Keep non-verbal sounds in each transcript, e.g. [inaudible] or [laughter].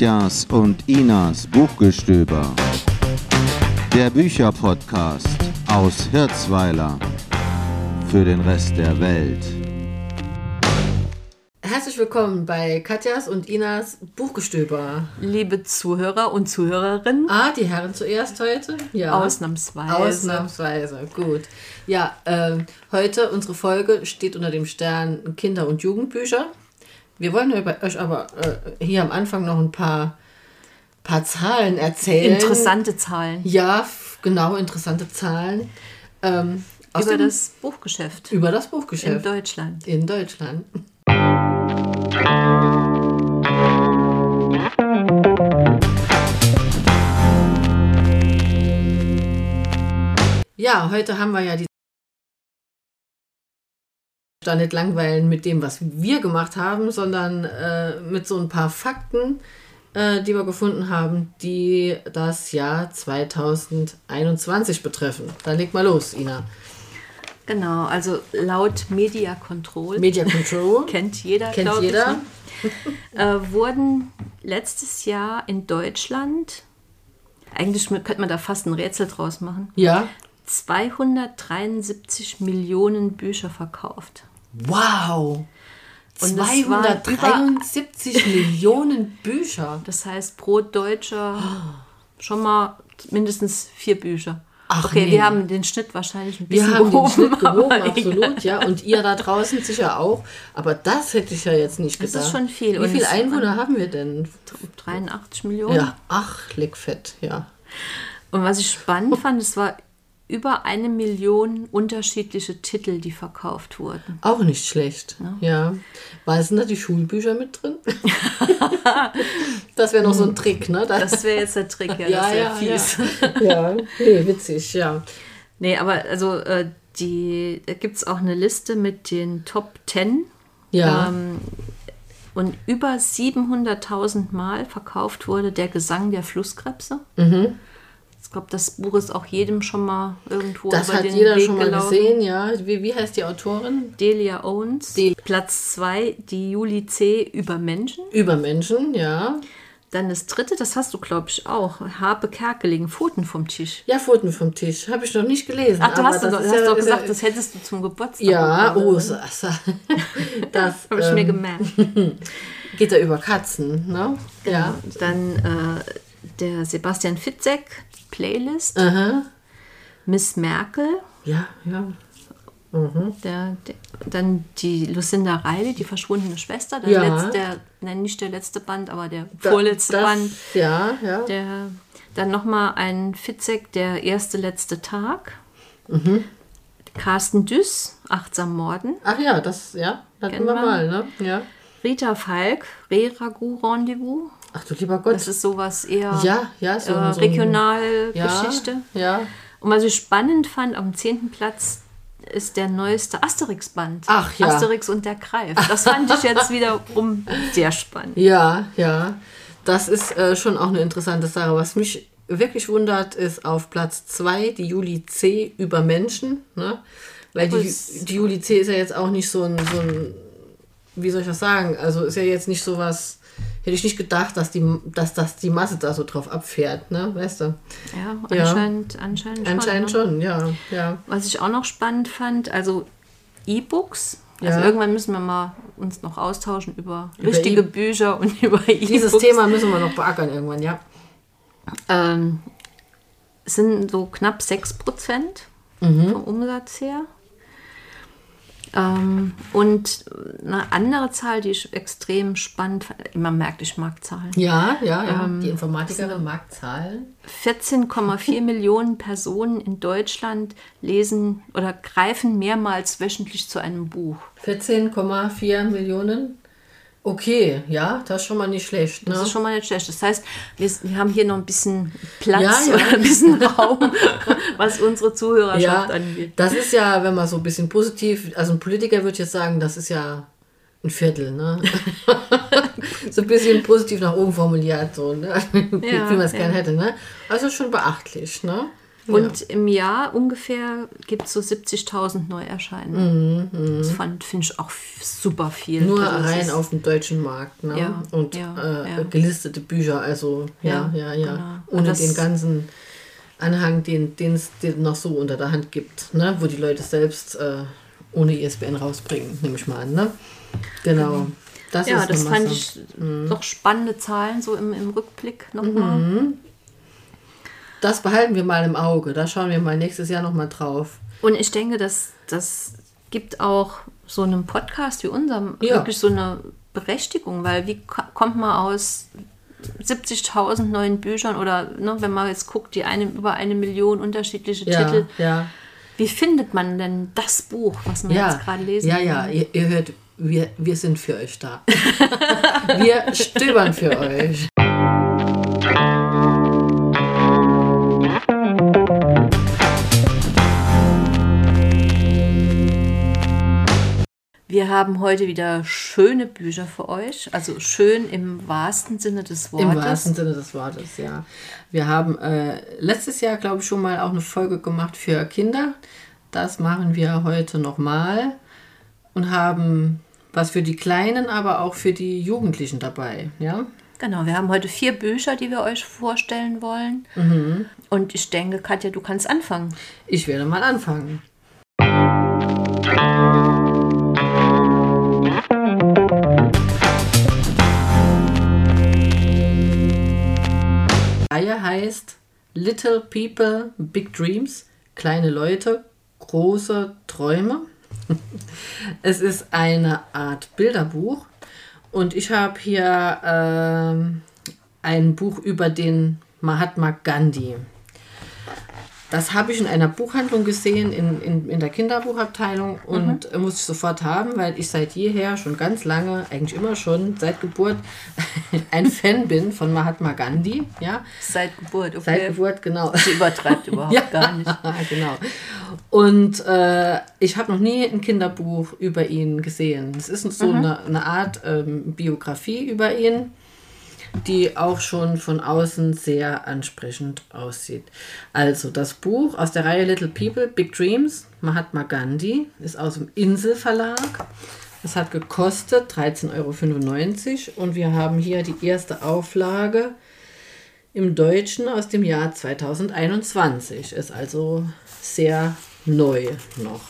Katjas und Inas Buchgestöber. Der Bücherpodcast aus Hirzweiler für den Rest der Welt. Herzlich willkommen bei Katjas und Inas Buchgestöber. Liebe Zuhörer und Zuhörerinnen. Ah, die Herren zuerst heute? Ja. Ausnahmsweise. Ausnahmsweise, gut. Ja, äh, heute unsere Folge steht unter dem Stern Kinder- und Jugendbücher. Wir wollen euch aber äh, hier am Anfang noch ein paar, paar Zahlen erzählen. Interessante Zahlen. Ja, genau, interessante Zahlen. Ähm, über das Buchgeschäft. Über das Buchgeschäft. In Deutschland. In Deutschland. Ja, heute haben wir ja die da nicht langweilen mit dem, was wir gemacht haben, sondern äh, mit so ein paar Fakten, äh, die wir gefunden haben, die das Jahr 2021 betreffen. Dann leg mal los, Ina. Genau, also laut Media Control. Media Control. [laughs] kennt jeder, Kennt jeder. Ich, ne? äh, wurden letztes Jahr in Deutschland, eigentlich könnte man da fast ein Rätsel draus machen. Ja. 273 Millionen Bücher verkauft. Wow! Und 273 [laughs] Millionen Bücher. Das heißt, pro Deutscher [gasps] schon mal mindestens vier Bücher. Ach okay, nee. wir haben den Schnitt wahrscheinlich ein bisschen wir haben gehoben. Den Schnitt gehoben, [laughs] absolut, ja. Und ihr da draußen sicher auch. Aber das hätte ich ja jetzt nicht gedacht. Das ist schon viel. Wie viele Einwohner haben wir denn? 83 Millionen. Ja, ach, leckfett, ja. Und was ich spannend fand, es war über eine Million unterschiedliche Titel, die verkauft wurden. Auch nicht schlecht. Ja. ja. War sind da die Schulbücher mit drin? das wäre noch so ein Trick, ne? Das, das wäre jetzt der Trick, ja. [laughs] ja das ja, fies. Ja. ja, nee, witzig, ja. Nee, aber also äh, die, da gibt es auch eine Liste mit den Top 10. Ja. Ähm, und über 700.000 Mal verkauft wurde der Gesang der Flusskrebse. Mhm. Ich glaube, das Buch ist auch jedem schon mal irgendwo das über hat den jeder Weg schon mal gelaufen. gesehen, ja. Wie, wie heißt die Autorin? Delia Owens. Del Platz 2, die Juli C. über Menschen. Über Menschen, ja. Dann das dritte, das hast du, glaube ich, auch. Harpe Kerkeling, Pfoten vom Tisch. Ja, Pfoten vom Tisch. Habe ich noch nicht gelesen. Ach, du hast, das doch, hast ja, doch gesagt, ja, das hättest du zum Geburtstag. Ja, oh, so, so. [laughs] [laughs] das habe ich ähm, mir gemerkt. [laughs] Geht da über Katzen, ne? Ja. Dann äh, der Sebastian Fitzek, Playlist. Aha. Miss Merkel. Ja, ja. Mhm. Der, der, dann die Lucinda Riley, die verschwundene Schwester. Der Ja. letzte, nein, nicht der letzte Band, aber der Da- vorletzte das, Band. Ja, ja. Der, dann nochmal ein Fitzek, der erste letzte Tag. Mhm. Carsten Düss, Achtsam Morden. Ach ja, das, ja, hatten wir mal, ne? Ja. Rita Falk, Re-Ragout Rendezvous. Ach du lieber Gott. Das ist sowas eher ja, ja, so, äh, so Regionalgeschichte. Ja, ja. Und was ich spannend fand, am 10. Platz ist der neueste Asterix-Band. Ach ja. Asterix und der Greif. Das fand ich jetzt [laughs] wiederum sehr spannend. Ja, ja. Das ist äh, schon auch eine interessante Sache. Was mich wirklich wundert, ist auf Platz 2 die Juli C über Menschen. Ne? Weil die, die Juli C ist ja jetzt auch nicht so ein, so ein, wie soll ich das sagen? Also ist ja jetzt nicht so was, hätte ich nicht gedacht, dass, die, dass das die Masse da so drauf abfährt, ne? Weißt du? Ja, Ja. anscheinend, anscheinend schon. Anscheinend ne? schon, ja, ja. Was ich auch noch spannend fand, also E-Books. Also Ja. irgendwann müssen wir mal uns noch austauschen über, Über richtige E- Bücher und [laughs] über E-Books. Dieses Thema müssen wir noch beackern irgendwann, ja. ähm, sind so knapp 6 Prozent Mhm. vom Umsatz her. Ähm, und eine andere Zahl, die ich extrem spannend fand, man merkt, ich mag Zahlen. Ja, ja, ja. Ähm, die Informatikerin mag Zahlen. 14,4 [laughs] Millionen Personen in Deutschland lesen oder greifen mehrmals wöchentlich zu einem Buch. 14,4 Millionen. Okay, ja, das ist schon mal nicht schlecht. Ne? Das ist schon mal nicht schlecht. Das heißt, wir, wir haben hier noch ein bisschen Platz Ja, ja. oder ein bisschen Raum, [laughs] was unsere Zuhörerschaft ja, angeht. das ist ja, wenn man so ein bisschen positiv, also ein Politiker würde jetzt sagen, das ist ja ein Viertel, ne? [laughs] so ein bisschen positiv nach oben formuliert, so, ne? [laughs] wie, man es ja. gern hätte, ne? Also schon beachtlich, ne? Und im Jahr ungefähr gibt es so 70.000 Neuerscheinungen. Das fand finde ich auch super viel. Nur Also rein auf dem deutschen Markt. Ne? Ja, und ja, äh, ja. gelistete Bücher, also ja, ja, Ja, ja. genau. Ohne den ganzen Anhang, den es noch so unter der Hand gibt, ne? wo die Leute selbst äh, ohne ISBN rausbringen, nehme ich mal an. Ne? Genau. Das Ja, ist das fand Masse. Mhm. ich doch spannende Zahlen so im, im Rückblick nochmal. Mhm. Das behalten wir mal im Auge. Da schauen wir mal nächstes Jahr nochmal drauf. Und ich denke, dass das gibt auch so einem Podcast wie unserem Ja. wirklich so eine Berechtigung, weil wie ko- kommt man aus 70.000 neuen Büchern oder ne, wenn man jetzt guckt, die eine, über eine Million unterschiedliche Ja, Titel, ja. wie findet man denn das Buch, was wir Ja, jetzt gerade lesen? ja, ja, ihr, ihr hört, wir, wir sind für euch da. [laughs] wir stöbern für [laughs] euch. Wir haben heute wieder schöne Bücher für euch, also schön im wahrsten Sinne des Wortes. Im wahrsten Sinne des Wortes, ja. Wir haben äh, letztes Jahr, glaube ich, schon mal auch eine Folge gemacht für Kinder. Das machen wir heute nochmal und haben was für die Kleinen, aber auch für die Jugendlichen dabei, ja. Genau, wir haben heute vier Bücher, die wir euch vorstellen wollen. Mhm. Und ich denke, Katja, du kannst anfangen. Ich werde mal anfangen. Reihe heißt Little People, Big Dreams. Kleine Leute, große Träume. [laughs] Es ist eine Art Bilderbuch und ich habe hier ähm, ein Buch über den Mahatma Gandhi. Das habe ich in einer Buchhandlung gesehen, in, in, in der Kinderbuchabteilung und mhm. muss ich sofort haben, weil ich seit jeher schon ganz lange, eigentlich immer schon, seit Geburt, [laughs] ein Fan bin von Mahatma Gandhi. Ja? Seit Geburt, okay. Seit Geburt, genau. Sie übertreibt [laughs] überhaupt Ja. gar nicht. [laughs] genau. Und äh, ich habe noch nie ein Kinderbuch über ihn gesehen. Es ist so eine, eine Art ähm, Biografie über ihn, die auch schon von außen sehr ansprechend aussieht. Also das Buch aus der Reihe Little People, Big Dreams, Mahatma Gandhi, ist aus dem Insel Verlag. Es hat gekostet 13,95 Euro und wir haben hier die erste Auflage im Deutschen aus dem Jahr 2021. Ist also sehr neu noch.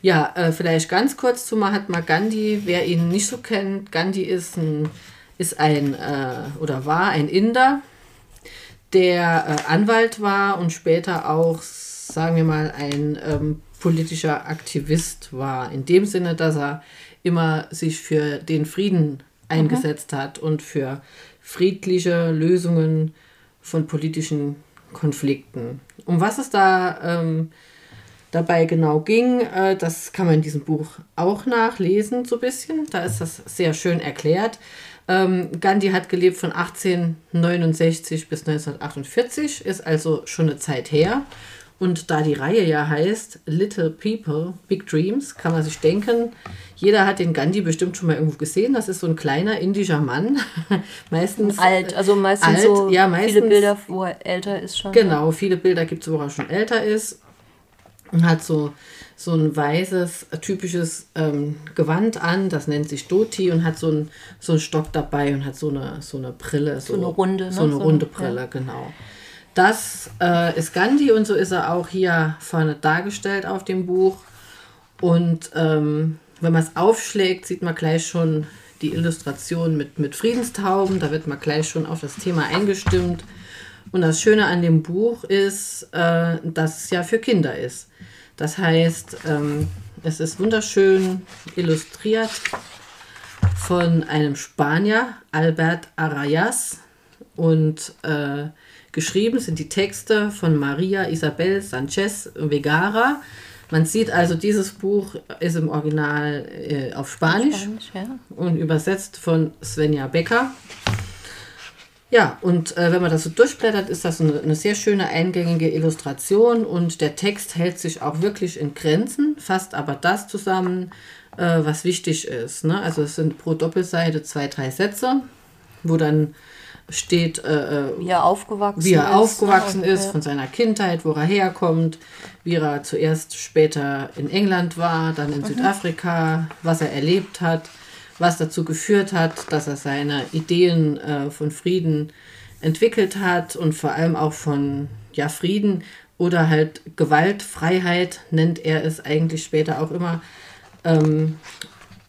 Ja, äh, vielleicht ganz kurz zu Mahatma Gandhi. Wer ihn nicht so kennt, Gandhi ist ein, ist ein äh, oder war ein Inder, der äh, Anwalt war und später auch, sagen wir mal, ein ähm, politischer Aktivist war. In dem Sinne, dass er immer sich für den Frieden eingesetzt hat und für friedliche Lösungen von politischen Konflikten. Um was es da ähm, dabei genau ging, äh, das kann man in diesem Buch auch nachlesen, so ein bisschen. Da ist das sehr schön erklärt. Ähm, Gandhi hat gelebt von 1869 bis 1948, ist also schon eine Zeit her. Und da die Reihe ja heißt Little People, Big Dreams, kann man sich denken, jeder hat den Gandhi bestimmt schon mal irgendwo gesehen. Das ist so ein kleiner indischer Mann. [laughs] meistens Alt, also meistens alt, so ja, viele meistens- Bilder, wo er älter ist schon. Genau, viele Bilder gibt es, wo er schon älter ist. Und hat so, so ein weißes, typisches ähm, Gewand an, das nennt sich Dhoti und hat so einen so einen Stock dabei und hat so eine, so eine Brille. So, eine runde, ne? So eine So eine- runde Brille, genau. Das äh, ist Gandhi und so ist er auch hier vorne dargestellt auf dem Buch. Und ähm, wenn man es aufschlägt, sieht man gleich schon die Illustration mit, mit Friedenstauben. Da wird man gleich schon auf das Thema eingestimmt. Und das Schöne an dem Buch ist, äh, dass es ja für Kinder ist. Das heißt, ähm, es ist wunderschön illustriert von einem Spanier, Albert Arayas. Und äh, geschrieben sind die Texte von Maria Isabel Sanchez Vegara. Man sieht also, dieses Buch ist im Original äh, auf Spanisch Spanisch, ja. und übersetzt von Svenja Becker. Ja, und äh, wenn man das so durchblättert, ist das eine, eine sehr schöne eingängige Illustration und der Text hält sich auch wirklich in Grenzen, fasst aber das zusammen, äh, was wichtig ist. Ne? Also es sind pro Doppelseite zwei, drei Sätze, wo dann steht, äh, äh wie er aufgewachsen wie er ist, aufgewachsen ne? ist, von seiner Kindheit, wo er herkommt, wie er zuerst später in England war, dann Mhm. in Südafrika, was er erlebt hat, was dazu geführt hat, dass er seine Ideen äh, von Frieden entwickelt hat und vor allem auch von ja, Frieden oder halt Gewaltfreiheit nennt er es eigentlich später auch immer. Ähm,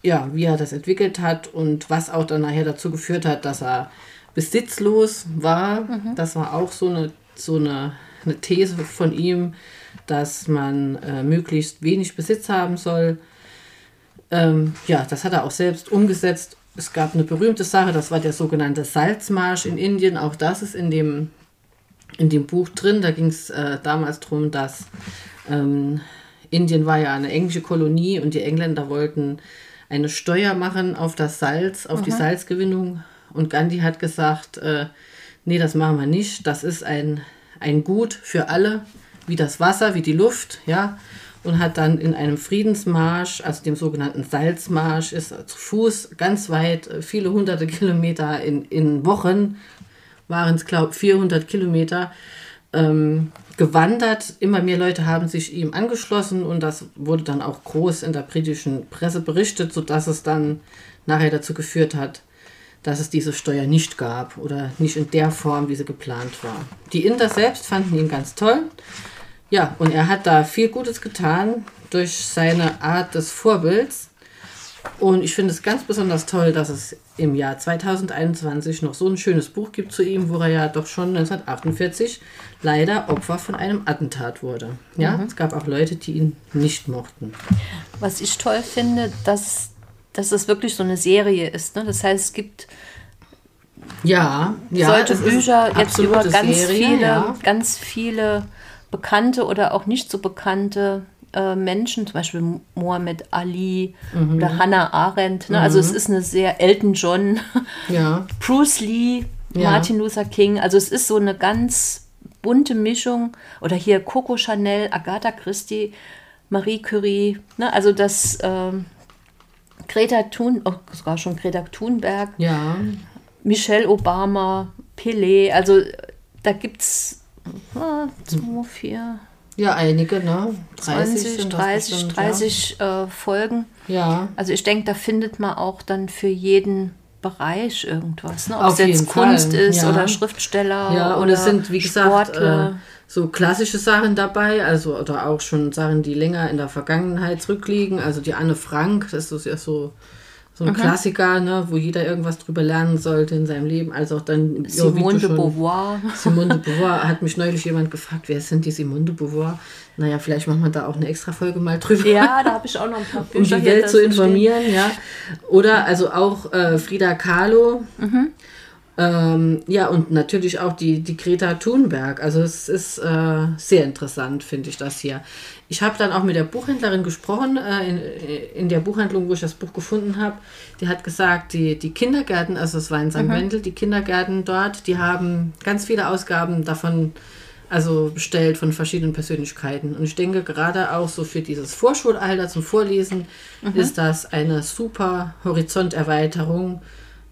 ja, wie er das entwickelt hat und was auch dann nachher dazu geführt hat, dass er besitzlos war. Das war auch so eine, so eine, eine These von ihm, dass man äh, möglichst wenig Besitz haben soll. Ähm, ja, das hat er auch selbst umgesetzt. Es gab eine berühmte Sache, das war der sogenannte Salzmarsch in Indien. Auch das ist in dem, in dem Buch drin. Da ging es äh, damals darum, dass ähm, Indien war ja eine englische Kolonie und die Engländer wollten eine Steuer machen auf das Salz, auf die Salzgewinnung. Und Gandhi hat gesagt, äh, nee, das machen wir nicht. Das ist ein, ein Gut für alle, wie das Wasser, wie die Luft, ja. Und hat dann in einem Friedensmarsch, also dem sogenannten Salzmarsch, ist zu Fuß ganz weit, äh, viele hunderte [laughs] Kilometer in, in Wochen, waren es, glaube ich, 400 Kilometer, ähm, gewandert. Immer mehr Leute haben sich ihm angeschlossen und das wurde dann auch groß in der britischen Presse berichtet, sodass es dann nachher dazu geführt hat, dass es diese Steuer nicht gab oder nicht in der Form, wie sie geplant war. Die Inder selbst fanden ihn ganz toll. Ja, und er hat da viel Gutes getan durch seine Art des Vorbilds. Und ich finde es ganz besonders toll, dass es im Jahr 2021 noch so ein schönes Buch gibt zu ihm, wo er ja doch schon 1948 leider Opfer von einem Attentat wurde. Ja, es gab auch Leute, die ihn nicht mochten. Was ich toll finde, dass, dass das wirklich so eine Serie ist. Ne? Das heißt, es gibt Ja, ja solche Bücher jetzt über ganz Serie, viele, ja. ganz viele bekannte oder auch nicht so bekannte äh, Menschen, zum Beispiel Mohammed Ali Mhm. oder Hannah Arendt. Ne? Also es ist eine sehr Elton John, Ja, [laughs] Bruce Lee, Ja. Martin Luther King. Also es ist so eine ganz bunte Mischung. Oder hier Coco Chanel, Agatha Christie, Marie Curie. Ne? Also das ähm, Greta Thun, oh, sogar schon Greta Thunberg. ja, Michelle Obama, Pelé, also da gibt es 2, 4, ja, einige, ne? 30, 20, sind das 30, bestimmt, 30 äh, Folgen. Ja. ja. Also ich denke, da findet man auch dann für jeden Bereich irgendwas. Ne? Ob Auf es jetzt Kunst Fall, ist ja. oder Schriftsteller Ja, und oder es sind, wie gesagt, äh, so klassische Sachen dabei, also oder auch schon Sachen, die länger in der Vergangenheit zurückliegen. Also die Anne Frank, das ist ja so, so ein Klassiker, ne, wo jeder irgendwas drüber lernen sollte in seinem Leben. Also auch dann Simone de Beauvoir. Simone de [laughs] Beauvoir hat mich neulich jemand gefragt, wer sind die Simone de Beauvoir? Naja, vielleicht machen wir da auch eine extra Folge mal drüber. Ja, da habe ich auch noch ein paar Bücher. [laughs] um die Welt zu stehen. informieren, ja. Oder also auch äh, Frida Kahlo. Ähm, ja, und natürlich auch die, die Greta Thunberg. Also es ist äh, sehr interessant, finde ich das hier. Ich habe dann auch mit der Buchhändlerin gesprochen, äh, in, in der Buchhandlung, wo ich das Buch gefunden habe. Die hat gesagt, die, die Kindergärten, also es war in St. Wendel, die Kindergärten dort, die haben ganz viele Ausgaben davon also bestellt von verschiedenen Persönlichkeiten. Und ich denke, gerade auch so für dieses Vorschulalter zum Vorlesen ist das eine super Horizonterweiterung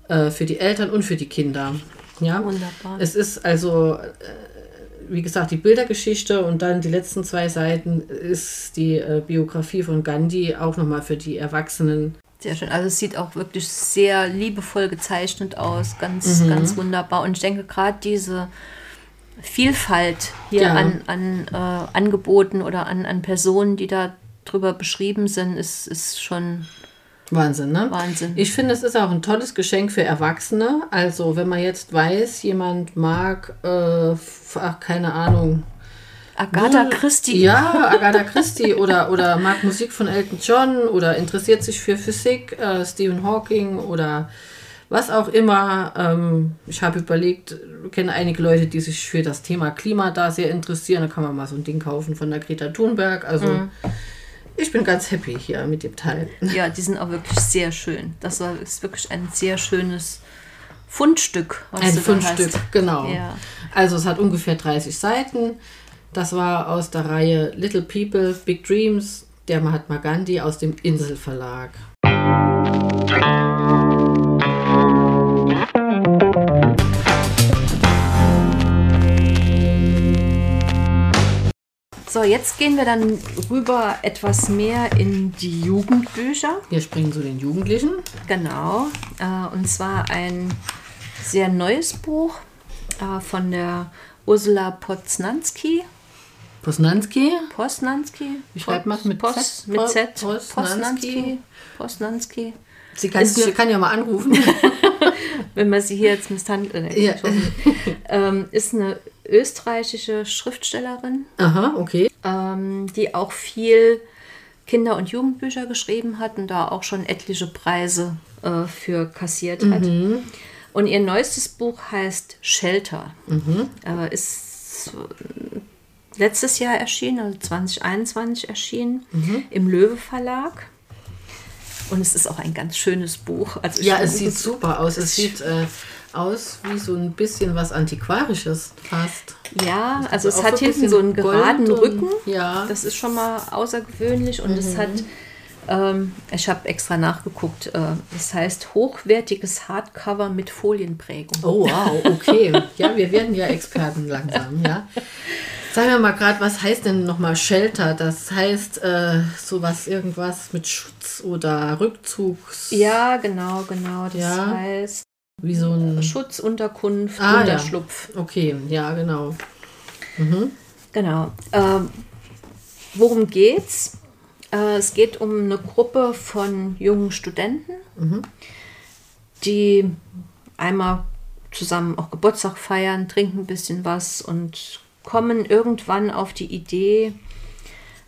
äh, für die Eltern und für die Kinder. Ja, Wunderbar. Es ist also, äh, wie gesagt, die Bildergeschichte und dann die letzten zwei Seiten ist die äh, Biografie von Gandhi auch nochmal für die Erwachsenen. Sehr schön. Also es sieht auch wirklich sehr liebevoll gezeichnet aus. Mhm. Ganz, ganz wunderbar. Und ich denke gerade diese Vielfalt hier Ja. an, an äh, Angeboten oder an, an Personen, die da drüber beschrieben sind, ist, ist schon Wahnsinn, ne? Wahnsinn. Ich finde, es ist auch ein tolles Geschenk für Erwachsene. Also, wenn man jetzt weiß, jemand mag, äh, ach, keine Ahnung. Agatha Null- Christie. Ja, Agatha Christie oder, oder mag Musik von Elton John oder interessiert sich für Physik, äh, Stephen Hawking oder was auch immer. Ähm, ich habe überlegt, ich kenne einige Leute, die sich für das Thema Klima da sehr interessieren. Da kann man mal so ein Ding kaufen von der Greta Thunberg. Also, Mhm. Ich bin ganz happy hier mit dem Teil. Ja, die sind auch wirklich sehr schön. Das war, ist wirklich ein sehr schönes Fundstück. Was Ein Fundstück, genau. Ja. Also es hat ungefähr 30 Seiten. Das war aus der Reihe Little People, Big Dreams, der Mahatma Gandhi aus dem Inselverlag. So, jetzt gehen wir dann rüber etwas mehr in die Jugendbücher. Wir springen zu den Jugendlichen. Genau. Äh, und zwar ein sehr neues Buch äh, von der Ursula Poznanski. Posnanski. Posnanski. Wie schreibt man mit Pos, Z? Mit Z. Posnanski. Posnanski. Posnanski. Sie kann, Ist eine- kann ja mal anrufen. [laughs] Wenn man sie hier jetzt misshandelt. Ja. ähm, ist eine österreichische Schriftstellerin, Aha, okay. ähm, die auch viel Kinder- und Jugendbücher geschrieben hat und da auch schon etliche Preise äh, für kassiert hat. Und ihr neuestes Buch heißt Shelter. Äh, ist letztes Jahr erschienen, also 2021 erschienen, im Löwe Verlag. Und es ist auch ein ganz schönes Buch. Also Ja, es sieht super aus. Es sieht äh, aus wie so ein bisschen was Antiquarisches fast. Ja, also es auch hat hinten so einen geraden und- Rücken. ja. Das ist schon mal außergewöhnlich und es hat, ähm, ich habe extra nachgeguckt, äh, es heißt hochwertiges Hardcover mit Folienprägung. Oh, wow, okay. Ja, wir werden ja Experten langsam, ja. [laughs] Sagen wir mal gerade, was heißt denn nochmal Shelter? Das heißt äh, sowas, irgendwas mit Schutz oder Rückzugs... Ja, genau, genau. Das Ja. heißt Wie so ein... Schutz, Unterkunft, Ah, ja. Unterschlupf. Okay, ja, genau. Genau. Ähm, worum geht's? Äh, es geht um eine Gruppe von jungen Studenten, die einmal zusammen auch Geburtstag feiern, trinken ein bisschen was und kommen irgendwann auf die Idee,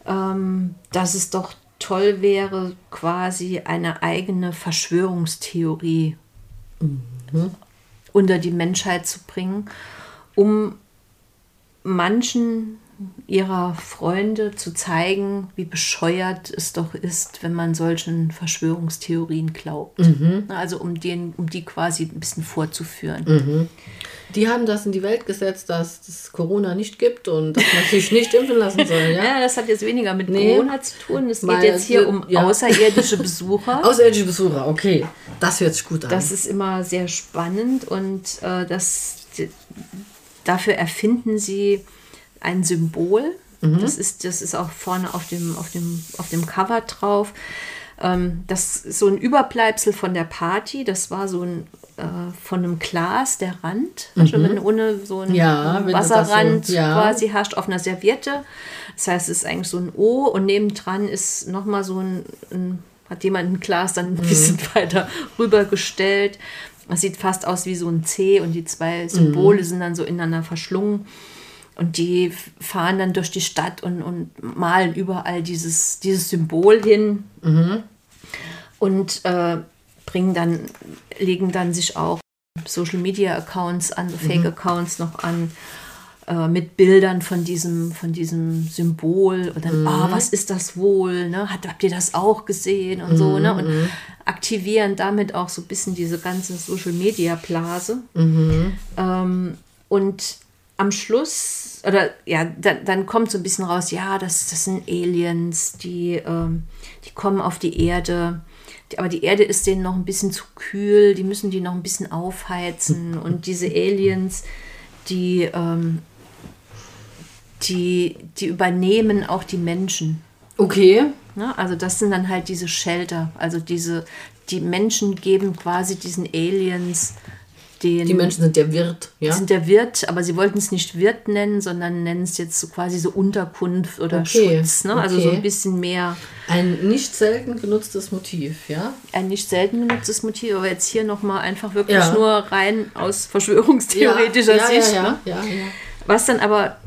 ähm, dass es doch toll wäre, quasi eine eigene Verschwörungstheorie unter die Menschheit zu bringen, um manchen ihrer Freunde zu zeigen, wie bescheuert es doch ist, wenn man solchen Verschwörungstheorien glaubt. Also um, den, um die quasi ein bisschen vorzuführen. Die haben das in die Welt gesetzt, dass es Corona nicht gibt und dass man sich nicht impfen lassen [laughs] soll, ja? Ja, das hat jetzt weniger mit Nee. Corona zu tun. Es geht jetzt hier um ja. außerirdische [laughs] Besucher. Außerirdische Besucher, okay. Das hört sich gut an. Das ist immer sehr spannend und äh, das, dafür erfinden sie ein Symbol. Das, ist, das ist auch vorne auf dem, auf dem, auf dem Cover drauf. Ähm, das ist so ein Überbleibsel von der Party. Das war so ein von einem Glas, der Rand. Also wenn ohne so ein Ja, du das so- Wasserrand ja. quasi hast auf einer Serviette. Das heißt, es ist eigentlich so ein O und nebendran ist nochmal so ein, ein, hat jemand ein Glas dann ein bisschen [laughs] weiter rübergestellt. Es sieht fast aus wie so ein C und die zwei Symbole sind dann so ineinander verschlungen. Und die fahren dann durch die Stadt und, und malen überall dieses, dieses Symbol hin und äh, bringen dann, legen dann sich auch Social Media Accounts an, Fake Accounts noch an, äh, mit Bildern von diesem, von diesem Symbol und dann, ah, was ist das wohl? Ne? Hat, habt ihr das auch gesehen und so, ne? Und aktivieren damit auch so ein bisschen diese ganze Social Media Blase. Ähm, und am Schluss, oder ja, dann, dann kommt so ein bisschen raus, ja, das, das sind Aliens, die, ähm, die kommen auf die Erde. Aber die Erde ist denen noch ein bisschen zu kühl, die müssen die noch ein bisschen aufheizen. [laughs] Und diese Aliens, die, ähm, die, die übernehmen auch die Menschen. okay. Ne? Also das sind dann halt diese Shelter. Also diese, die Menschen geben quasi diesen Aliens den. Die Menschen sind der Wirt, ja? sind der Wirt, aber sie wollten es nicht Wirt nennen, sondern nennen es jetzt so quasi so Unterkunft oder Okay, Schutz. Ne? Also so okay. ein bisschen mehr Ein nicht selten genutztes Motiv, ja? ein nicht selten genutztes Motiv, aber jetzt hier nochmal einfach wirklich Ja. nur rein aus verschwörungstheoretischer ja, Sicht. Ja, Ne? ja, ja, ja. Was dann aber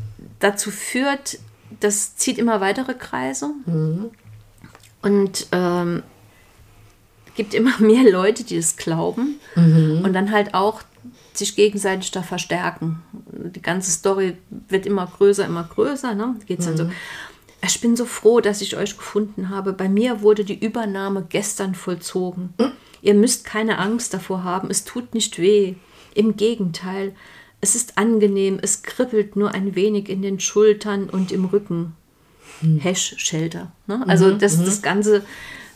dazu führt, das zieht immer weitere Kreise und ähm, gibt immer [laughs] mehr Leute, die es glauben und dann halt auch sich gegenseitig da verstärken. Die ganze Story wird immer größer, immer größer. Ne? Geht's dann so. Ich bin so froh, dass ich euch gefunden habe. Bei mir wurde die Übernahme gestern vollzogen. Ihr müsst keine Angst davor haben. Es tut nicht weh. Im Gegenteil, es ist angenehm. Es kribbelt nur ein wenig in den Schultern und im Rücken. Hash Shelter. Ne? Also das, das Ganze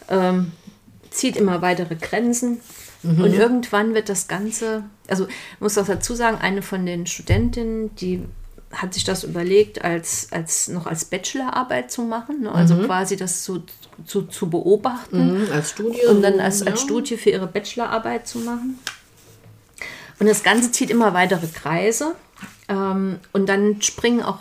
ähm, zieht immer weitere Grenzen. Und irgendwann wird das Ganze, also ich muss auch dazu sagen, eine von den Studentinnen, die hat sich das überlegt, als, als noch als Bachelorarbeit zu machen, ne? also quasi das zu, zu, zu beobachten Mhm, als Studie. und dann als, ja. als Studie für ihre Bachelorarbeit zu machen. Und das Ganze zieht immer weitere Kreise. Ähm, und dann springen auch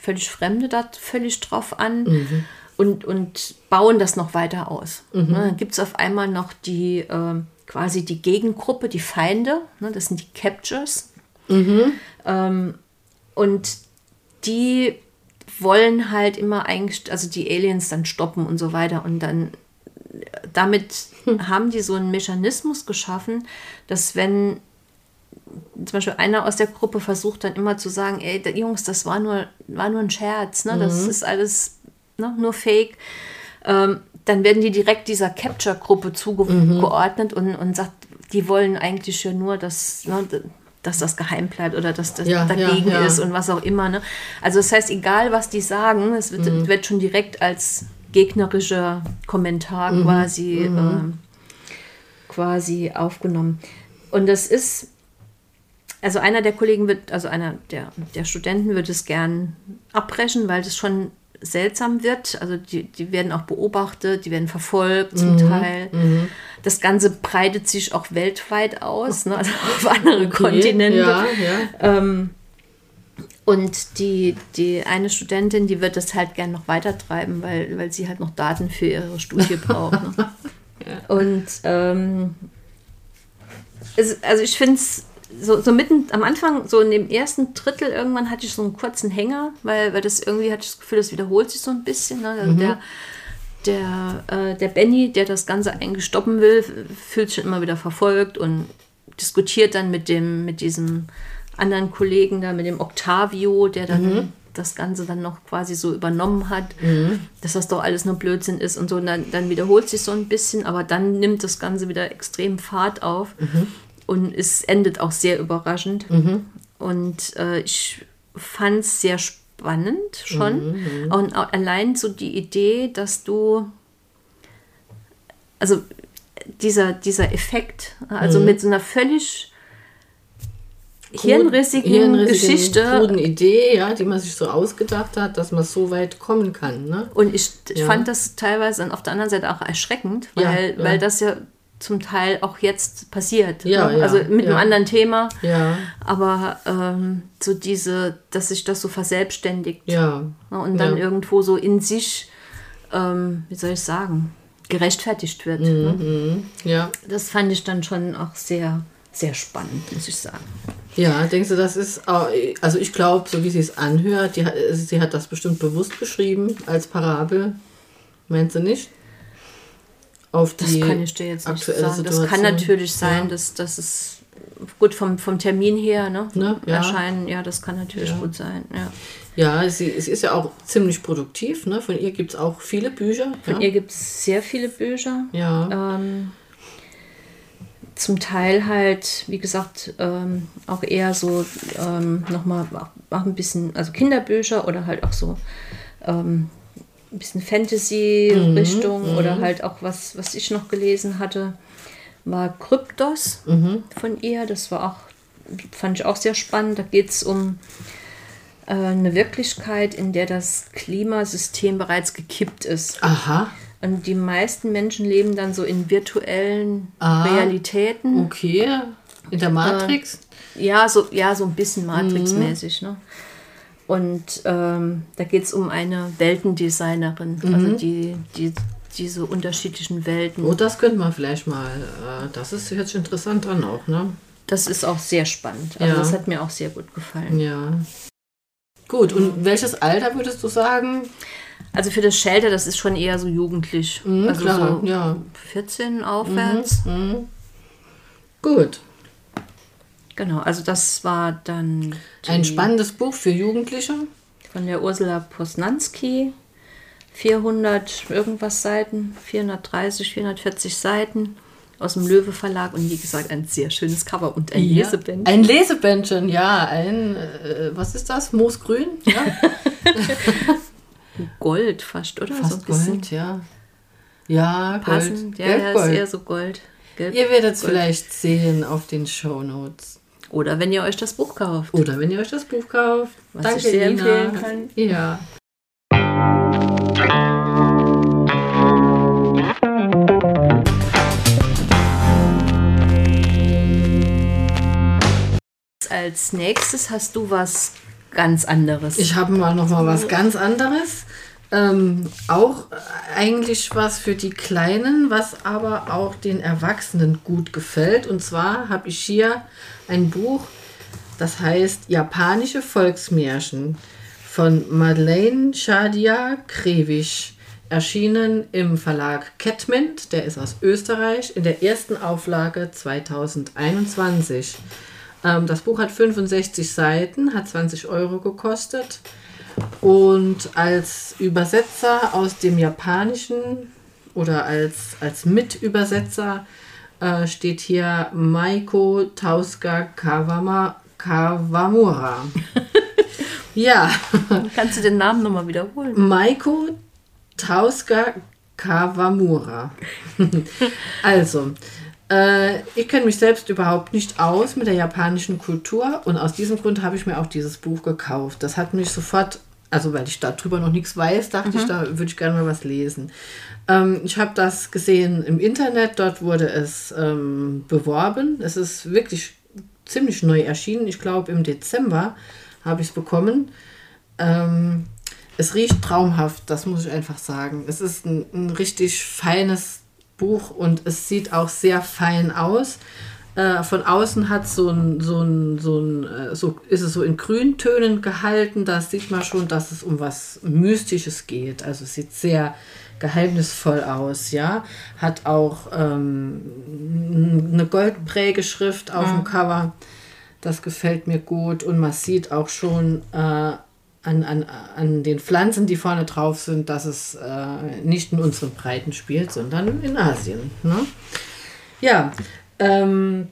völlig Fremde da völlig drauf an Mhm. Und, und bauen das noch weiter aus. Ne, dann gibt es auf einmal noch die ähm, quasi die Gegengruppe, die Feinde, ne, das sind die Captures. Mhm. Ähm, und die wollen halt immer eigentlich, also die Aliens dann stoppen und so weiter. Und dann damit haben die so einen Mechanismus geschaffen, dass wenn zum Beispiel einer aus der Gruppe versucht dann immer zu sagen, ey, Jungs, das war nur, war nur ein Scherz, ne? das ist alles ne? nur Fake, ähm, dann werden die direkt dieser Capture-Gruppe zugeordnet und, und sagt, die wollen eigentlich ja nur, dass, ne, dass das geheim bleibt oder dass das Ja, dagegen ja, ja. ist und was auch immer. Ne? Also das heißt, egal was die sagen, es wird, wird schon direkt als gegnerischer Kommentar quasi, ähm, quasi aufgenommen. Und das ist, also einer der Kollegen wird, also einer der, der Studenten wird es gern abbrechen, weil das schon seltsam wird. Also die, die werden auch beobachtet, die werden verfolgt zum Teil. Das Ganze breitet sich auch weltweit aus, ne? also auf andere Kontinente. Ja, ja. Ähm, und die, die eine Studentin, die wird das halt gern noch weiter treiben, weil, weil sie halt noch Daten für ihre Studie braucht. Ne? [laughs] Und ähm, es, also ich finde es so, so mitten am Anfang, so in dem ersten Drittel irgendwann hatte ich so einen kurzen Hänger, weil, weil das irgendwie hatte ich das Gefühl, das wiederholt sich so ein bisschen. Ne? Also der, der, äh, der Benny, der das Ganze eigentlich stoppen will, fühlt sich immer wieder verfolgt und diskutiert dann mit dem, mit diesem anderen Kollegen da, mit dem Octavio, der dann das Ganze dann noch quasi so übernommen hat, dass das doch alles nur Blödsinn ist und so. Und dann, dann wiederholt sich so ein bisschen, aber dann nimmt das Ganze wieder extrem Fahrt auf und es endet auch sehr überraschend. Und äh, ich fand es sehr spannend schon. Und auch allein so die Idee, dass du, also dieser, dieser Effekt, also mit so einer völlig hirnrissigen, hirnrissigen, Geschichte. kruden Idee, ja, die man sich so ausgedacht hat, dass man so weit kommen kann. Ne? Und ich, Ja. fand das teilweise dann auf der anderen Seite auch erschreckend, Ja, weil, ja. weil das ja zum Teil auch jetzt passiert. Ja, ne? ja, also mit einem ja. anderen Thema. Ja, Aber ähm, so diese, dass sich das so verselbstständigt ja. ne? und dann Ja. irgendwo so in sich, ähm, wie soll ich sagen, gerechtfertigt wird. Mhm. Ne? Ja, Das fand ich dann schon auch sehr, sehr spannend, muss ich sagen. ja, denkst du, das ist, auch- also ich glaube, so wie sie es anhört, die, sie hat das bestimmt bewusst geschrieben als Parabel. Meinst du nicht? Auf Das die kann ich dir jetzt nicht sagen. Das kann Situation. natürlich sein, Ja. dass das ist gut vom, vom Termin her, ne? Ne, ja. Erscheinen, ja, das kann natürlich Ja. gut sein. Ja. Ja, sie, sie ist ja auch ziemlich produktiv. Ne? Von ihr gibt es auch viele Bücher. Von ihr gibt es sehr viele Bücher. ja. Ähm, zum Teil halt, wie gesagt, ähm, auch eher so ähm, nochmal auch, auch ein bisschen, also Kinderbücher oder halt auch so ähm, ein bisschen Fantasy-Richtung oder halt auch was, was ich noch gelesen hatte, war Kryptos von ihr. Das war auch, fand ich auch sehr spannend. Da geht es um äh, eine Wirklichkeit, in der das Klimasystem bereits gekippt ist. Aha, Und die meisten Menschen leben dann so in virtuellen Ah. Realitäten. okay. In der Matrix? Ja, so, ja, so ein bisschen Matrix-mäßig. Ne? Und ähm, da geht es um eine Weltendesignerin, also die, die diese unterschiedlichen Welten. Oh, das könnte man vielleicht mal. Äh, das ist jetzt interessant an auch, ne? Das ist auch sehr spannend. Also Ja. das hat mir auch sehr gut gefallen. Ja. Gut, und welches Alter würdest du sagen? Also für das Shelter, das ist schon eher so jugendlich. Mhm, also klar, so ja. 14 aufwärts. Gut. Genau, also das war dann Ein spannendes Buch für Jugendliche. von der Ursula Posnanski. 400 irgendwas Seiten, 430, 440 Seiten aus dem Löwe Verlag und wie gesagt ein sehr schönes Cover und ein Lesebändchen. Ein Lesebändchen, ja. Ein, äh, was ist das? Moosgrün? Ja, [laughs] Gold fast, oder? so fast bisschen Gold, ja. Ja, Gold. passend. Ja, ja, ist eher so Gold. Gelb, Ihr werdet es vielleicht sehen auf den Shownotes. Oder wenn ihr euch das Buch kauft. Oder wenn ihr euch das Buch kauft. Was Danke, ich sehr Ina. empfehlen kann. Ja. Als nächstes hast du was ganz anderes. Ich habe mal noch mal was ganz anderes. Ähm, auch eigentlich was für die Kleinen, was aber auch den Erwachsenen gut gefällt. Und zwar habe ich hier ein Buch, das heißt Japanische Volksmärchen von Madeleine Shadia Krevisch. Erschienen im Verlag Kettment, der ist aus Österreich, in der ersten Auflage 2021. Ähm, das Buch hat 65 Seiten, hat 20 Euro gekostet. Und als Übersetzer aus dem Japanischen oder als, als Mitübersetzer äh, steht hier Maiko Tauska Kawama, Kawamura. [laughs] ja, Kannst du den Namen nochmal wiederholen? Maiko Tauska Kawamura. [laughs] also, ich kenne mich selbst überhaupt nicht aus mit der japanischen Kultur und aus diesem Grund habe ich mir auch dieses Buch gekauft. Das hat mich sofort, also weil ich darüber noch nichts weiß, dachte ich, da würde ich gerne mal was lesen. Ähm, ich habe das gesehen im Internet, dort wurde es ähm, beworben. Es ist wirklich ziemlich neu erschienen. Ich glaube, im Dezember habe ich es bekommen. Ähm, es riecht traumhaft, das muss ich einfach sagen. Es ist ein, ein richtig feines Buch und es sieht auch sehr fein aus. Äh, von außen hat so ein, so ein, so ein, äh, so ist es so in Grüntönen gehalten. Da sieht man schon, dass es um was Mystisches geht. Also es sieht sehr geheimnisvoll aus, ja. Hat auch ähm, eine Goldprägeschrift auf dem Cover. Das gefällt mir gut und man sieht auch schon äh, an, an, an den Pflanzen, die vorne drauf sind, dass es äh, nicht in unseren Breiten spielt, sondern in Asien. Ne? Ja, ähm,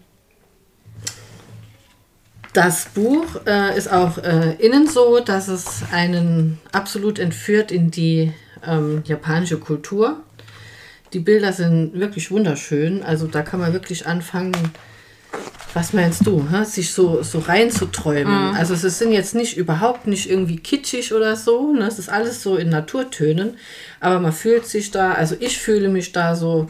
das Buch äh, ist auch äh, innen so, dass es einen absolut entführt in die ähm, japanische Kultur. Die Bilder sind wirklich wunderschön. Also da kann man wirklich anfangen, was meinst du, hä? sich so, so reinzuträumen. Also es sind jetzt nicht überhaupt nicht irgendwie kitschig oder so. Ne? Es ist alles so in Naturtönen. Aber man fühlt sich da, also ich fühle mich da so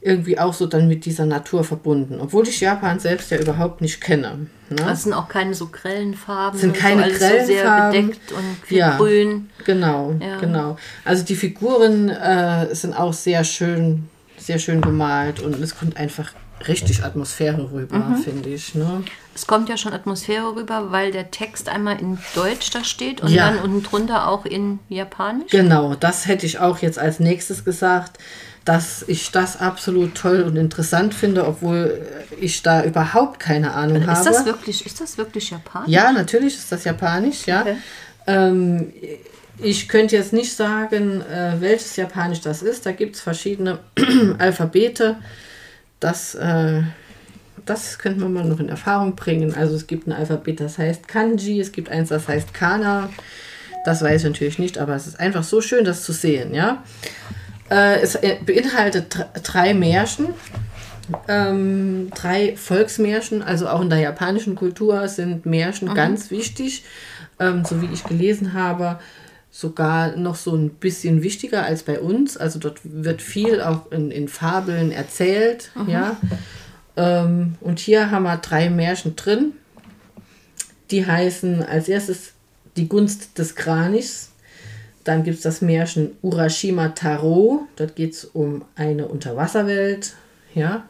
irgendwie auch so dann mit dieser Natur verbunden. Obwohl ich Japan selbst ja überhaupt nicht kenne. Ne? Das sind auch keine so grellen Farben. sind keine so, grellen so sehr Farben. bedeckt und viel Ja. grün. Genau, Ja. genau. Also die Figuren äh, sind auch sehr schön, sehr schön gemalt und es kommt einfach richtig Atmosphäre rüber, Mhm. finde ich. Ne? Es kommt ja schon Atmosphäre rüber, weil der Text einmal in Deutsch da steht und Ja. dann unten drunter auch in Japanisch. Genau, das hätte ich auch jetzt als nächstes gesagt, dass ich das absolut toll und interessant finde, obwohl ich da überhaupt keine Ahnung habe. Ist das wirklich, ist das wirklich Japanisch? Ja, natürlich ist das Japanisch, ja. Okay. Ähm, ich könnte jetzt nicht sagen, äh, welches Japanisch das ist. Da gibt es verschiedene [clears throat] Alphabete. Das, äh, das könnte man mal noch in Erfahrung bringen. Also es gibt ein Alphabet, das heißt Kanji, es gibt eins, das heißt Kana. Das weiß ich natürlich nicht, aber es ist einfach so schön, das zu sehen, ja. Äh, es äh, beinhaltet dr- drei Märchen, ähm, drei Volksmärchen, also auch in der japanischen Kultur sind Märchen ganz wichtig, ähm, so wie ich gelesen habe, sogar noch so ein bisschen wichtiger als bei uns. Also dort wird viel auch in, in Fabeln erzählt, ja. Ähm, und hier haben wir drei Märchen drin, die heißen als erstes Die Gunst des Kranichs. Dann gibt es das Märchen Urashima Taro. Dort geht es um eine Unterwasserwelt, ja,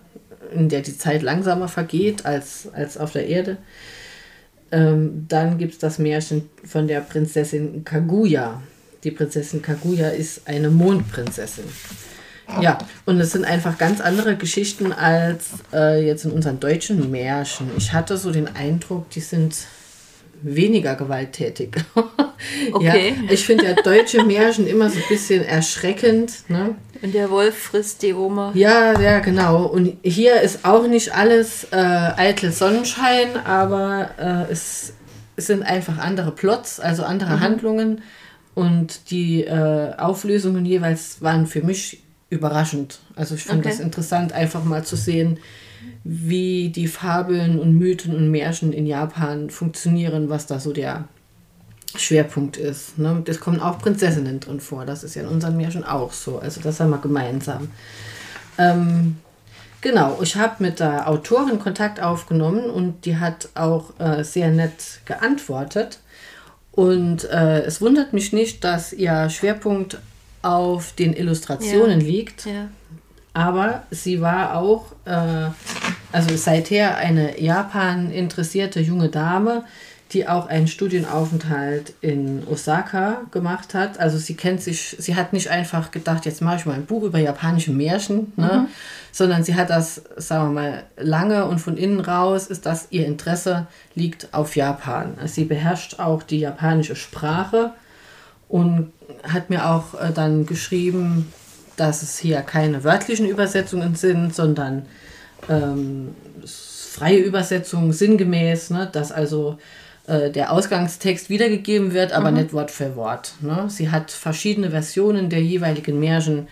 in der die Zeit langsamer vergeht als, als auf der Erde. Ähm, dann gibt es das Märchen von der Prinzessin Kaguya. Die Prinzessin Kaguya ist eine Mondprinzessin. Ja, und es sind einfach ganz andere Geschichten als äh, jetzt in unseren deutschen Märchen. Ich hatte so den Eindruck, die sind weniger gewalttätig. [laughs] Okay. Ja, ich finde ja deutsche Märchen immer so ein bisschen erschreckend. Ne? Und der Wolf frisst die Oma. Ja, ja, genau. Und hier ist auch nicht alles äh, eitel Sonnenschein, aber äh, es, es sind einfach andere Plots, also andere Handlungen. Und die äh, Auflösungen jeweils waren für mich überraschend. Also ich finde Okay. das interessant, einfach mal zu sehen, wie die Fabeln und Mythen und Märchen in Japan funktionieren, was da so der Schwerpunkt ist. Ne? Das kommen auch Prinzessinnen drin vor. Das ist ja in unseren Märchen auch so. Also das haben wir gemeinsam. Ähm, genau, ich habe mit der Autorin Kontakt aufgenommen und die hat auch äh, sehr nett geantwortet. Und äh, es wundert mich nicht, dass ihr Schwerpunkt auf den Illustrationen Ja. liegt. Ja. Aber sie war auch, äh, also seither eine Japan interessierte junge Dame, die auch einen Studienaufenthalt in Osaka gemacht hat. Also sie kennt sich, sie hat nicht einfach gedacht, jetzt mache ich mal ein Buch über japanische Märchen, ne? sondern sie hat das, sagen wir mal, lange und von innen raus ist das ihr Interesse liegt auf Japan. Also sie beherrscht auch die japanische Sprache und hat mir auch äh, dann geschrieben, dass es hier keine wörtlichen Übersetzungen sind, sondern ähm, freie Übersetzungen sinngemäß, ne, dass also äh, der Ausgangstext wiedergegeben wird, aber nicht Wort für Wort. Ne. Sie hat verschiedene Versionen der jeweiligen Märchen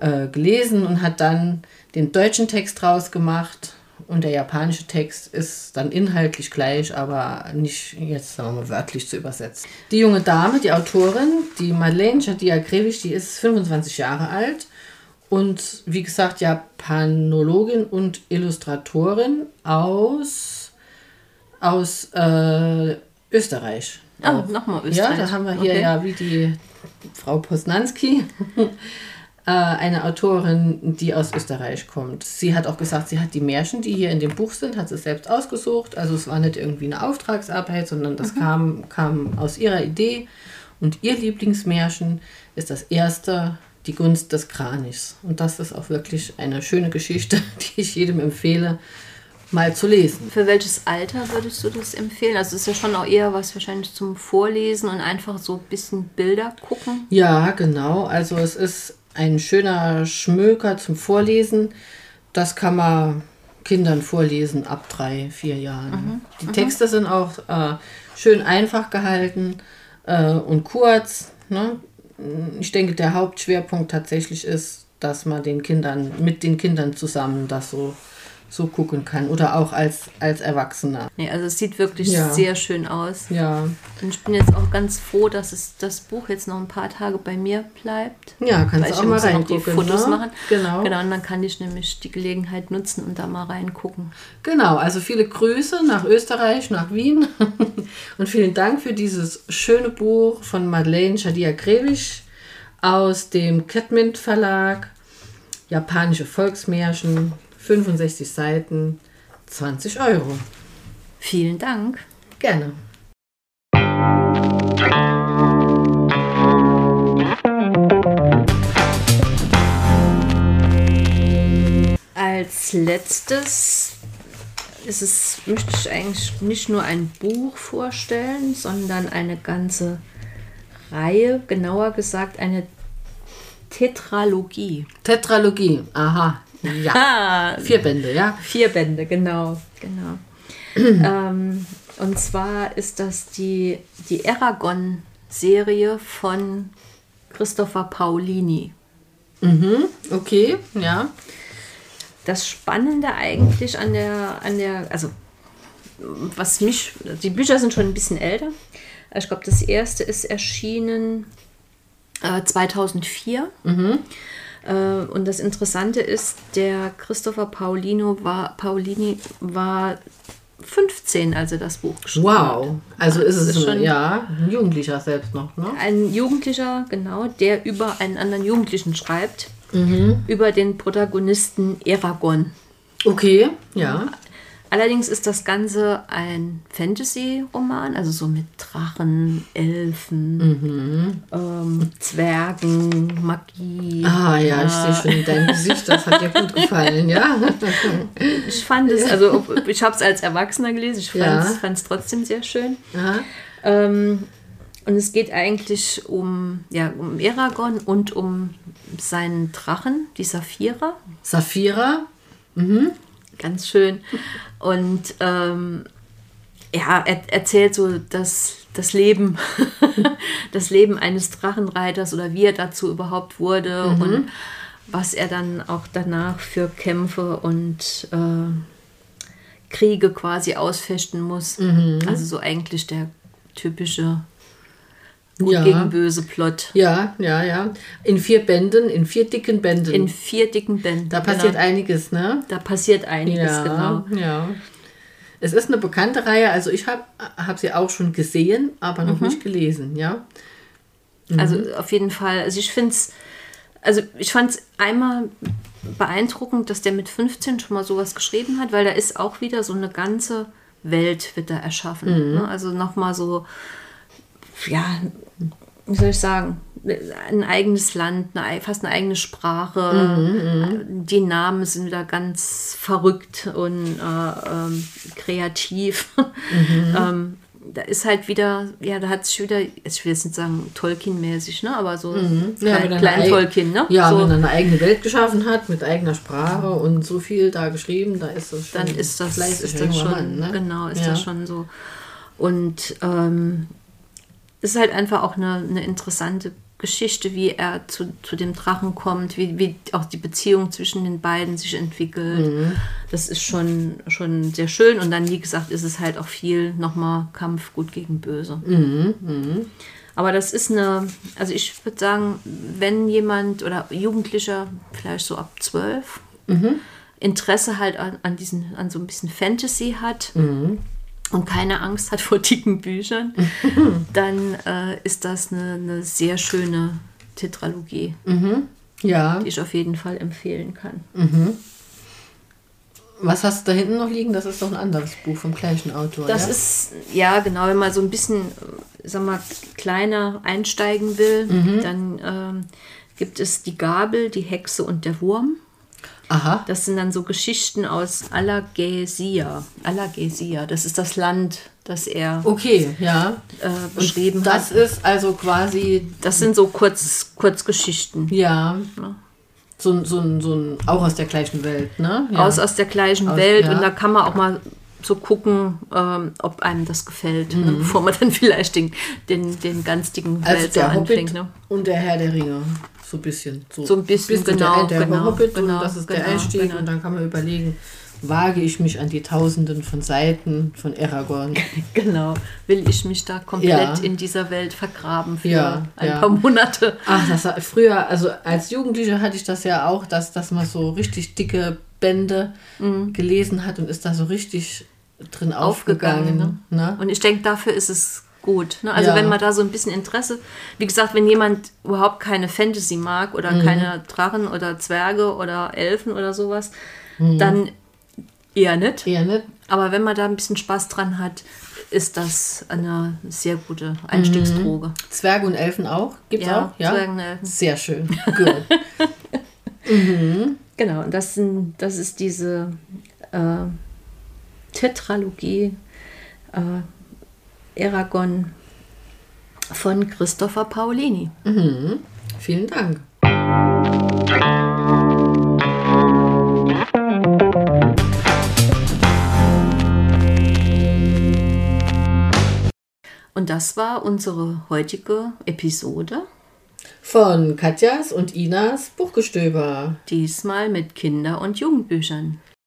äh, gelesen und hat dann den deutschen Text rausgemacht und der japanische Text ist dann inhaltlich gleich, aber nicht jetzt sagen wir mal wörtlich zu übersetzen. Die junge Dame, die Autorin, die Madeleine Chadiakrevich, die ist 25 Jahre alt und wie gesagt Japanologin und Illustratorin aus, aus äh, Österreich. Oh, nochmal Ja, Österreich. da haben wir hier Okay. ja wie die Frau Posnanski, [laughs] eine Autorin, die aus Österreich kommt. Sie hat auch gesagt, sie hat die Märchen, die hier in dem Buch sind, hat sie selbst ausgesucht. Also es war nicht irgendwie eine Auftragsarbeit, sondern das kam, kam aus ihrer Idee. Und ihr Lieblingsmärchen ist das erste, die Gunst des Kranichs. Und das ist auch wirklich eine schöne Geschichte, [laughs] die ich jedem empfehle, mal zu lesen. Für welches Alter würdest du das empfehlen? Also es ist ja schon auch eher was wahrscheinlich zum Vorlesen und einfach so ein bisschen Bilder gucken. Ja, genau. Also es ist ein schöner Schmöker zum Vorlesen. Das kann man Kindern vorlesen ab drei, vier Jahren. Die Texte sind auch äh, schön einfach gehalten äh, und kurz. Ne? Ich denke, der Hauptschwerpunkt tatsächlich ist, dass man den Kindern mit den Kindern zusammen das so, so gucken kann oder auch als, als Erwachsener. Nee, also es sieht wirklich Ja. sehr schön aus. Ja, Und ich bin jetzt auch ganz froh, dass es das Buch jetzt noch ein paar Tage bei mir bleibt. ja kannst du ich auch mal reingucken. die Fotos ne? machen. Genau. Genau, und dann kann ich nämlich die Gelegenheit nutzen und da mal reingucken. Genau, also viele Grüße nach Österreich, nach Wien [laughs] und vielen Dank für dieses schöne Buch von Madeleine Shadia-Grevich aus dem Catmint Verlag. Japanische Volksmärchen, 65 Seiten, 20 Euro. Vielen Dank. Gerne. Als letztes ist es, möchte ich eigentlich nicht nur ein Buch vorstellen, sondern eine ganze Reihe, genauer gesagt eine Tetralogie. Tetralogie, aha. Ja, Ah, vier Bände, ja. vier Bände, genau, genau. [clears throat] ähm, und zwar ist das die, die Aragon-Serie von Christopher Paolini. Okay, ja. das Spannende eigentlich an der, an der, also was mich, die Bücher sind schon ein bisschen älter. Ich glaube, das erste ist erschienen äh, 2004. Und das Interessante ist, der Christopher Paulino war, Paulini war 15, als er das Buch geschrieben hat. Wow. Also ist es ist schon- ja, ein Jugendlicher selbst noch, ne? Ein Jugendlicher, genau, der über einen anderen Jugendlichen schreibt, Mhm. über den Protagonisten Eragon. Okay, ja. Allerdings ist das Ganze ein Fantasy-Roman, also so mit Drachen, Elfen, ähm, Zwergen, Magie. Ah ja, ich sehe schon in deinem Gesicht, das hat dir gut gefallen, ja. [laughs] Ich fand es, also ich habe es als Erwachsener gelesen, ich Ja. fand es trotzdem sehr schön. Ähm, und es geht eigentlich um, ja, um Eragon und um seinen Drachen, die Saphira. Saphira, Ganz schön. Und ähm, ja, er erzählt so das, das Leben, [laughs] das Leben eines Drachenreiters oder wie er dazu überhaupt wurde und was er dann auch danach für Kämpfe und äh, Kriege quasi ausfechten muss. Also so eigentlich der typische Gut Ja. gegen böse Plot. Ja, ja, ja. In vier Bänden, in vier dicken Bänden. In vier dicken Bänden. da passiert genau. einiges, ne? Da passiert einiges, ja, genau. ja. Es ist eine bekannte Reihe, also ich habe hab sie auch schon gesehen, aber noch Mhm. nicht gelesen, ja. Also auf jeden Fall. Also ich finde es, also ich fand es einmal beeindruckend, dass der mit 15 schon mal sowas geschrieben hat, weil da ist auch wieder so eine ganze Welt wird da erschaffen. Ne? Also nochmal so, ja, wie soll ich sagen, ein eigenes Land, eine, ei- fast eine eigene Sprache. Die Namen sind wieder ganz verrückt und äh, ähm, kreativ. [laughs] ähm, da ist halt wieder, ja, da hat sich wieder, ich will jetzt nicht sagen Tolkien-mäßig, ne, aber so Ja, klein, klein Tolkien, ne? Ja, so, wenn er eine eigene Welt geschaffen hat, mit eigener Sprache und so viel da geschrieben, da ist das schon dann ist das, ist das schon, Mann, ne? genau, ist ja. das schon so. Und ähm, ist halt einfach auch eine, eine interessante Geschichte, wie er zu, zu dem Drachen kommt, wie, wie auch die Beziehung zwischen den beiden sich entwickelt. Mhm. Das ist schon, schon sehr schön. Und dann, wie gesagt, ist es halt auch viel nochmal Kampf gut gegen böse. Mhm, Aber das ist eine, also ich würde sagen, wenn jemand oder Jugendlicher, vielleicht so ab zwölf, Mhm. Interesse halt an, an, diesen, an so ein bisschen Fantasy hat Mhm. Und keine Angst hat vor dicken Büchern, [laughs] dann äh, ist das eine, eine sehr schöne Tetralogie, Ja, die ich auf jeden Fall empfehlen kann. was hast du da hinten noch liegen? Das ist doch ein anderes Buch vom gleichen Autor. Das ja? ist, ja genau, wenn man so ein bisschen, äh, sag mal, kleiner einsteigen will, Mhm. dann ähm, gibt es die Gabel, die Hexe und der Wurm. Aha. Das sind dann so Geschichten aus Alagasia. Alagasia, das ist das Land, das er Okay, ja. äh, beschrieben Das hat. ist also quasi, Das sind so Kurz, Kurzgeschichten. ja, so, ein- so, ein- so ein, auch aus der gleichen Welt, ne? Ja. Aus, aus der gleichen Aus- Welt. ja. Und da kann man auch mal so gucken, ähm, ob einem das gefällt, ne? Mhm. bevor man dann [laughs] vielleicht den, den, den ganz dicken also der Hobbit anfängt. Ne? und der Herr der Ringe. So ein bisschen. So ein bisschen, genau, Der, der genau, Hobbit genau, und das ist der genau, Einstieg. genau. Und dann kann man überlegen, wage ich mich an die Tausenden von Seiten von Aragorn. [laughs] Genau. Will ich mich da komplett Ja. in dieser Welt vergraben für Ja, ein ja. paar Monate. Ach, das war früher, also als Jugendliche hatte ich das ja auch, dass, dass man so richtig dicke Bände gelesen hat und ist da so richtig drin aufgegangen. Mhm. Aufgegangen, ne? Und ich denke, dafür ist es gut. Ne? Also Ja. wenn man da so ein bisschen Interesse, wie gesagt, wenn jemand überhaupt keine Fantasy mag oder Mhm. keine Drachen oder Zwerge oder Elfen oder sowas, Mhm. dann eher nicht. Eher nicht. Aber wenn man da ein bisschen Spaß dran hat, ist das eine sehr gute Einstiegsdroge. Zwerge und Elfen auch? Gibt's Ja, auch? Ja. Zwerge und Elfen. Sehr schön. Gut. [laughs] Genau, und das, sind, das ist diese äh, Tetralogie äh, Eragon von Christopher Paolini. Vielen Dank. Und das war unsere heutige Episode. Von Katjas und Inas Buchgestöber. Diesmal mit Kinder- und Jugendbüchern.